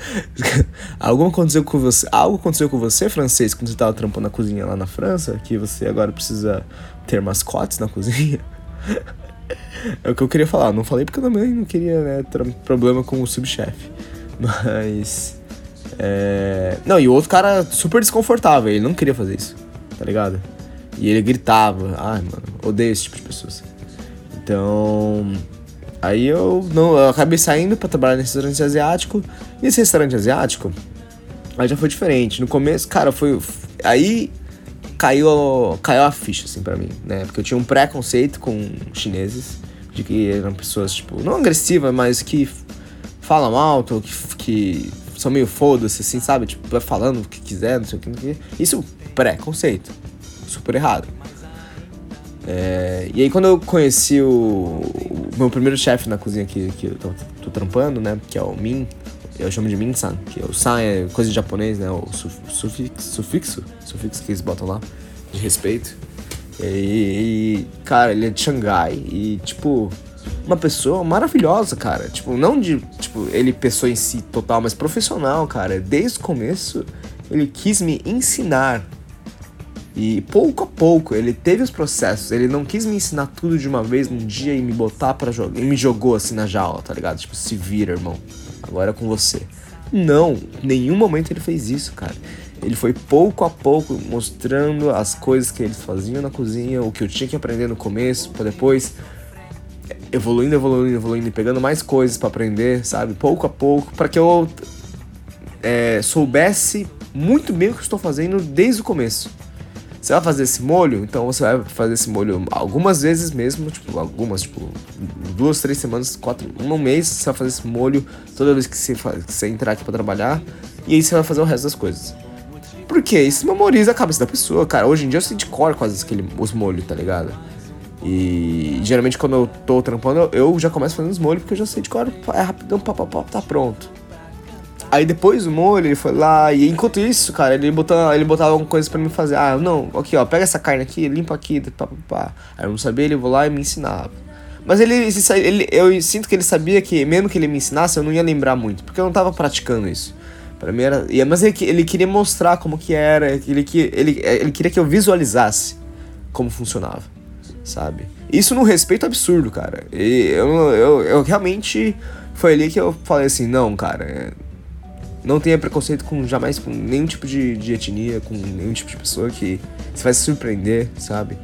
[LAUGHS] algo aconteceu com você, algo aconteceu com você, francês, quando você tava trampando na cozinha lá na França, que você agora precisa ter mascotes na cozinha. [LAUGHS] é o que eu queria falar, não falei porque eu também não queria, né, problema com o subchefe. Mas. É... Não, e o outro cara super desconfortável, ele não queria fazer isso, tá ligado? E ele gritava. Ai, mano, odeio esse tipo de pessoas. Então. Aí eu não eu acabei saindo para trabalhar nesse restaurante asiático. E esse restaurante asiático, aí já foi diferente. No começo, cara, foi. Aí caiu, caiu a ficha, assim, para mim, né? Porque eu tinha um preconceito com chineses, de que eram pessoas, tipo, não agressivas, mas que falam alto, que, que são meio foda-se, assim, sabe? Tipo, falando o que quiser. Não sei o que. Isso, preconceito super errado. É, e aí quando eu conheci o, o meu primeiro chefe na cozinha que, que eu tô, tô, trampando, né? Que é o Min, eu chamo de Min-san, que é o san é coisa de japonês, né? O sufixo, sufixo, sufixo que eles botam lá, de respeito. E, e, cara, ele é de Xangai e, tipo, uma pessoa maravilhosa, cara. Tipo, não de, tipo, ele pessoa em si total, mas profissional, cara. Desde o começo, ele quis me ensinar e pouco a pouco ele teve os processos, ele não quis me ensinar tudo de uma vez num dia e me botar para jogar, e me jogou assim na jaula, tá ligado? Tipo, se vira, irmão. Agora é com você. Não, em nenhum momento ele fez isso, cara. Ele foi pouco a pouco mostrando as coisas que eles faziam na cozinha, o que eu tinha que aprender no começo, para depois evoluindo, evoluindo, evoluindo pegando mais coisas para aprender, sabe? Pouco a pouco, para que eu é, soubesse muito bem o que estou fazendo desde o começo. Você vai fazer esse molho, então você vai fazer esse molho algumas vezes mesmo, tipo, algumas, tipo, duas, três semanas, quatro, um mês, você vai fazer esse molho toda vez que você, que você entrar aqui para trabalhar, e aí você vai fazer o resto das coisas. Porque isso memoriza a cabeça da pessoa, cara. Hoje em dia eu sei de cor quase aquele, os molhos, tá ligado? E geralmente quando eu tô trampando, eu já começo fazendo os molhos, porque eu já sei de cor, é rapidão, pá, pá, pá, tá pronto. Aí depois o molho, ele foi lá, e enquanto isso, cara, ele botava, ele botava alguma coisa pra mim fazer. Ah, não, aqui, ó, pega essa carne aqui, limpa aqui, pá, pá, pá. Aí eu não sabia, ele vou lá e me ensinava. Mas ele, ele, eu sinto que ele sabia que, mesmo que ele me ensinasse, eu não ia lembrar muito, porque eu não tava praticando isso. Pra mim era. Mas ele, ele queria mostrar como que era, ele, ele, ele queria que eu visualizasse como funcionava, sabe? Isso num respeito absurdo, cara. E eu, eu, eu realmente. Foi ali que eu falei assim: não, cara, não tenha preconceito com jamais com nenhum tipo de, de etnia, com nenhum tipo de pessoa que você vai se surpreender, sabe?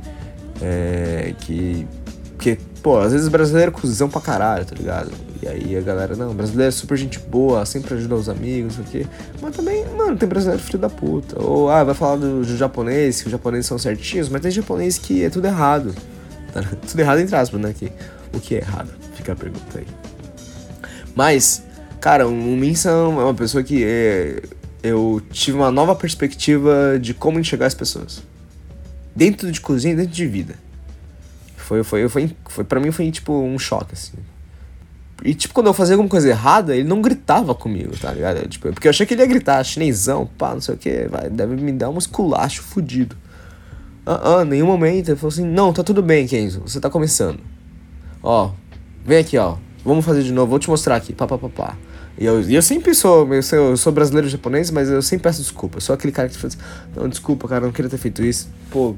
É, que. Porque, pô, às vezes brasileiro é cuzão pra caralho, tá ligado? E aí a galera, não, brasileiro é super gente boa, sempre ajuda os amigos, não sei o quê. Mas também, mano, tem brasileiro filho da puta. Ou, ah, vai falar do, do japonês, que os japoneses são certinhos, mas tem japonês que é tudo errado. Tá? [LAUGHS] Tudo errado entre aspas, né? Que, o que é errado? Fica a pergunta aí. Mas, Cara, o Minsa é uma pessoa que é, eu tive uma nova perspectiva de como enxergar as pessoas. Dentro de cozinha, dentro de vida. Foi, foi, foi, foi pra mim foi tipo um choque, assim. E tipo, quando eu fazia alguma coisa errada, ele não gritava comigo, tá ligado? Tipo, porque eu achei que ele ia gritar, chinesão, pá, não sei o que, vai, deve me dar um esculacho fudido. Ah, ah, nenhum momento. Ele falou assim, não, tá tudo bem, Kenzo, você tá começando. Ó, vem aqui, ó, vamos fazer de novo, vou te mostrar aqui, pá, pá, pá, pá. E eu, eu sempre sou, eu sou, eu sou brasileiro japonês, mas eu sempre peço desculpa. Eu sou aquele cara que fala assim, não, desculpa, cara, não queria ter feito isso. Pô,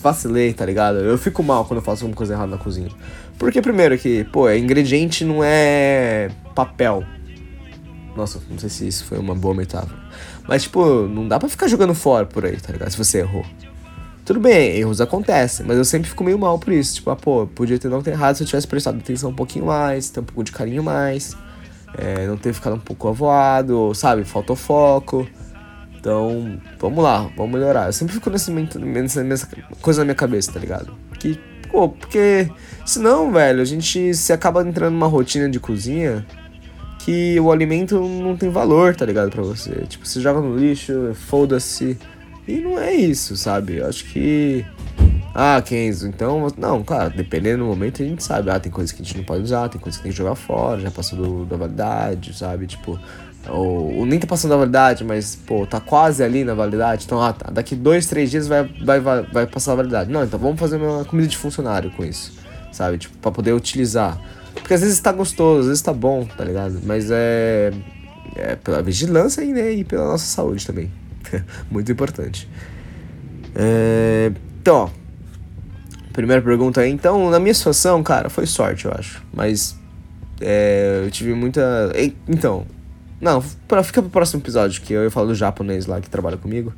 vacilei, tá ligado? Eu fico mal quando eu faço alguma coisa errada na cozinha. Porque, primeiro, que, pô, ingrediente não é papel. Nossa, não sei se isso foi uma boa metáfora. Mas, tipo, não dá pra ficar jogando fora por aí, tá ligado? Se você errou. Tudo bem, erros acontecem, mas eu sempre fico meio mal por isso. Tipo, ah, pô, podia ter não ter errado se eu tivesse prestado atenção um pouquinho mais, ter um pouco de carinho mais é, não ter ficado um pouco avoado, sabe? Faltou foco. Então, vamos lá, vamos melhorar. Eu sempre fico nesse, nessa, nessa coisa na minha cabeça, tá ligado? Que, pô, porque senão, velho, a gente se acaba entrando numa rotina de cozinha que o alimento não tem valor, tá ligado? Pra você. Tipo, você joga no lixo, foda-se. E não é isso, sabe? Eu acho que ah, Kenzo, então. Não, claro, dependendo do momento a gente sabe. Ah, tem coisas que a gente não pode usar, tem coisas que tem que jogar fora, já passou do, da validade, sabe? Tipo. Ou, ou, nem tá passando da validade, mas, pô, tá quase ali na validade. Então, ah, tá, daqui dois, três dias vai, vai, vai, vai passar a validade. Não, então vamos fazer uma comida de funcionário com isso, sabe? Tipo, pra poder utilizar. Porque às vezes tá gostoso, às vezes tá bom, tá ligado? Mas é. É pela vigilância e, né, e pela nossa saúde também. [LAUGHS] Muito importante. É, então, ó. Primeira pergunta. Então, na minha situação, cara, foi sorte, eu acho. Mas é, eu tive muita. Então. Não, pra, fica pro próximo episódio, que eu falar do japonês lá que trabalha comigo.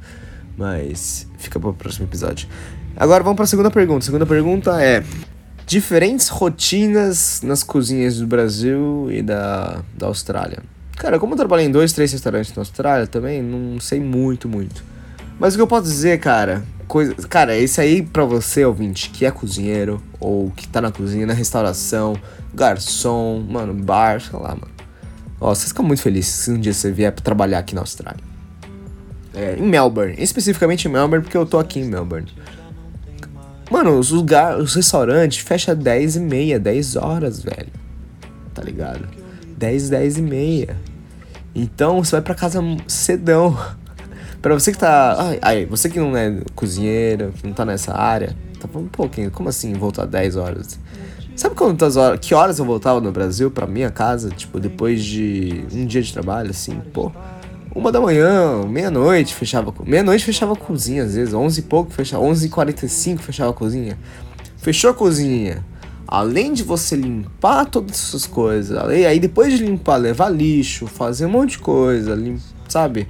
Mas fica pro próximo episódio. Agora vamos pra segunda pergunta. Segunda pergunta é: Diferentes rotinas nas cozinhas do Brasil e da, da Austrália. Cara, como eu trabalhei em dois, três restaurantes na Austrália também, não sei muito, muito. Mas o que eu posso dizer, cara, coisa. Cara, esse aí pra você, ouvinte, que é cozinheiro, ou que tá na cozinha, na restauração, garçom, mano, bar, sei lá, mano. Ó, você fica muito feliz se um dia você vier pra trabalhar aqui na Austrália. É, em Melbourne, especificamente em Melbourne, porque eu tô aqui em Melbourne. Mano, os lugares, os restaurantes fecham 10 e meia, 10 horas, velho. Tá ligado? 10, 10 e meia. Então você vai pra casa cedão. Pra você que tá. Ai, ai, você que não é cozinheiro, que não tá nessa área, tá falando pouquinho, como assim voltar 10 horas? Sabe quantas horas, que horas eu voltava no Brasil pra minha casa, tipo, depois de um dia de trabalho, assim, pô, uma da manhã, meia-noite fechava, meia-noite fechava a cozinha, às vezes, 11 e pouco, fechava, 11 e 45 fechava a cozinha. Fechou a cozinha, além de você limpar todas essas coisas, aí depois de limpar, levar lixo, fazer um monte de coisa, lim, sabe?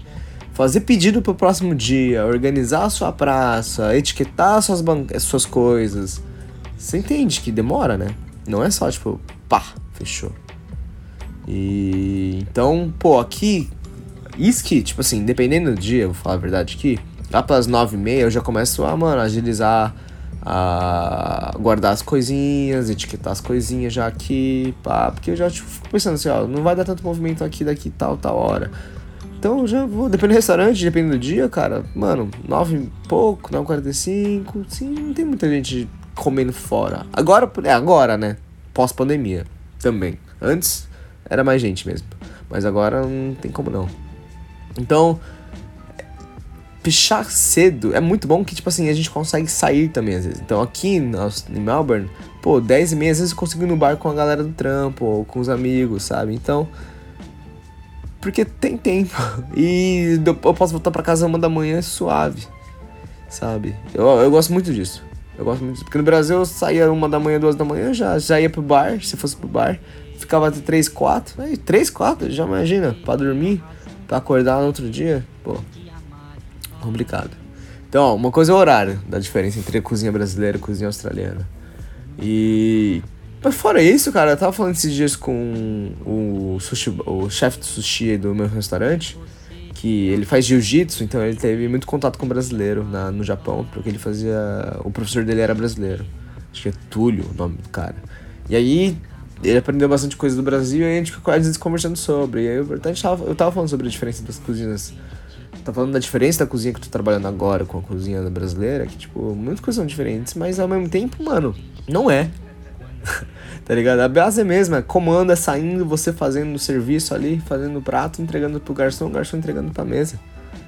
Fazer pedido pro próximo dia, organizar a sua praça, etiquetar suas, suas coisas. Você entende que demora, né? Não é só tipo, pá, fechou. E então, pô, aqui, isso que, tipo assim, dependendo do dia, vou falar a verdade aqui, lá pelas nove e meia eu já começo a, mano, agilizar, a guardar as coisinhas, etiquetar as coisinhas já aqui, pá, porque eu já tipo, fico pensando assim, ó, não vai dar tanto movimento aqui daqui tal, tal hora. Então já vou, dependendo do restaurante, dependendo do dia, cara, mano, nove e pouco, nove quarenta e cinco, sim, não tem muita gente comendo fora. Agora, é agora, né? Pós-pandemia também. Antes, era mais gente mesmo. Mas agora não tem como não. Então, pichar cedo é muito bom que, tipo assim, a gente consegue sair também às vezes. Então aqui em Melbourne, pô, 10 e meia às vezes eu consigo ir no bar com a galera do trampo ou com os amigos, sabe? Então. Porque tem tempo. [LAUGHS] E eu posso voltar para casa uma da manhã suave, sabe? Eu, eu gosto muito disso. Eu gosto muito disso. Porque no Brasil eu saía uma da manhã, duas da manhã, já, já ia pro bar, se fosse pro bar ficava até 3, 4. Aí, 3, 4, já imagina, pra dormir, pra acordar no outro dia, pô, complicado. Então, ó, uma coisa é o horário da diferença entre cozinha brasileira e cozinha australiana. E. Mas fora isso, cara, eu tava falando esses dias com o, sushi, o chefe de sushi do meu restaurante, que ele faz jiu-jitsu, então ele teve muito contato com brasileiro na, no Japão, porque ele fazia. O professor dele era brasileiro. Acho que é Túlio o nome do cara. E aí ele aprendeu bastante coisa do Brasil e a gente ficou vezes conversando sobre. E aí eu, tava, eu tava falando sobre a diferença das cozinhas. Tá falando da diferença da cozinha que tu tá trabalhando agora com a cozinha brasileira, que, tipo, muitas coisas são diferentes, mas ao mesmo tempo, mano, não é. [LAUGHS] tá ligado? A base é mesma, comanda saindo, você fazendo o serviço ali, fazendo o prato, entregando pro garçom, o garçom entregando pra mesa.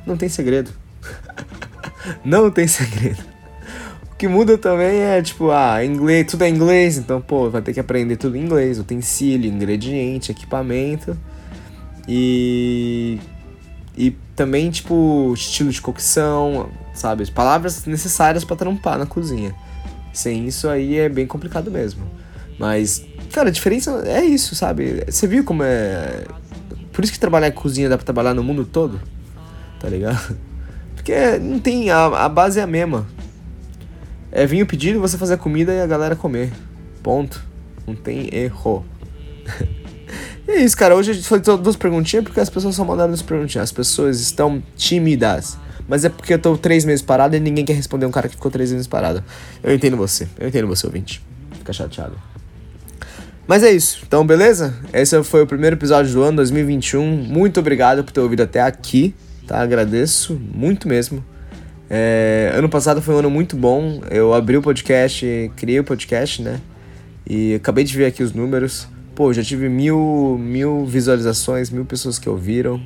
Não tem segredo. [LAUGHS] não tem segredo. O que muda também é, tipo, ah, inglês, tudo é inglês, então, pô, vai ter que aprender tudo em inglês, utensílio, ingrediente, equipamento. E e também, tipo, estilo de cocção, sabe? As palavras necessárias para trampar na cozinha. Sem isso aí é bem complicado mesmo. Mas, cara, a diferença é isso, sabe? Você viu como é. Por isso que trabalhar em cozinha dá pra trabalhar no mundo todo, tá ligado? [LAUGHS] Porque não tem. A, a base é a mesma é vir o pedido, você fazer a comida e a galera comer. Ponto. Não tem erro. [LAUGHS] e é isso, cara. Hoje foi duas perguntinhas porque as pessoas só mandaram duas perguntinhas. As pessoas estão tímidas. Mas é porque eu tô três meses parado e ninguém quer responder um cara que ficou três meses parado. Eu entendo você. Eu entendo você, ouvinte. Fica chateado. Mas é isso. Então, beleza? Esse foi o primeiro episódio do ano 2021. Muito obrigado por ter ouvido até aqui, tá? Agradeço muito mesmo. É, ano passado foi um ano muito bom. Eu abri o podcast, criei o podcast, né? E acabei de ver aqui os números. Pô, já tive mil, mil visualizações, mil pessoas que ouviram.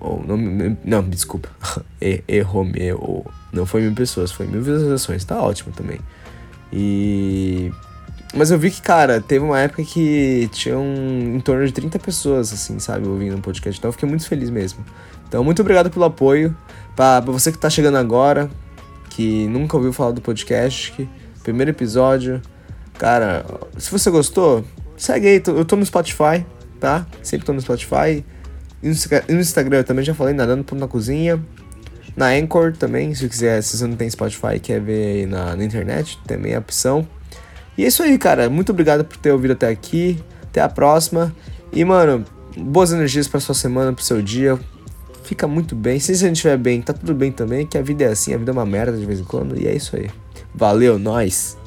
Oh, não, não, desculpa. [LAUGHS] Errou meu. Não foi mil pessoas, foi mil visualizações. Tá ótimo também. E. Mas eu vi que, cara, teve uma época que tinha um, em torno de 30 pessoas, assim, sabe, ouvindo o podcast. Então eu fiquei muito feliz mesmo. Então, muito obrigado pelo apoio. Pra, você que tá chegando agora, que nunca ouviu falar do podcast, que, primeiro episódio. Cara, se você gostou, segue aí. Eu tô no Spotify, tá? Sempre tô no Spotify. E no Instagram eu também já falei, nadando na cozinha. Na Anchor também, se quiser, se você não tem Spotify e quer ver aí na, na internet, também é opção. E é isso aí, cara. Muito obrigado por ter ouvido até aqui. Até a próxima. E, mano, boas energias para sua semana, pro seu dia fica muito bem. Se você não estiver bem, tá tudo bem também, que a vida é assim, a vida é uma merda de vez em quando, e é isso aí. Valeu, nós!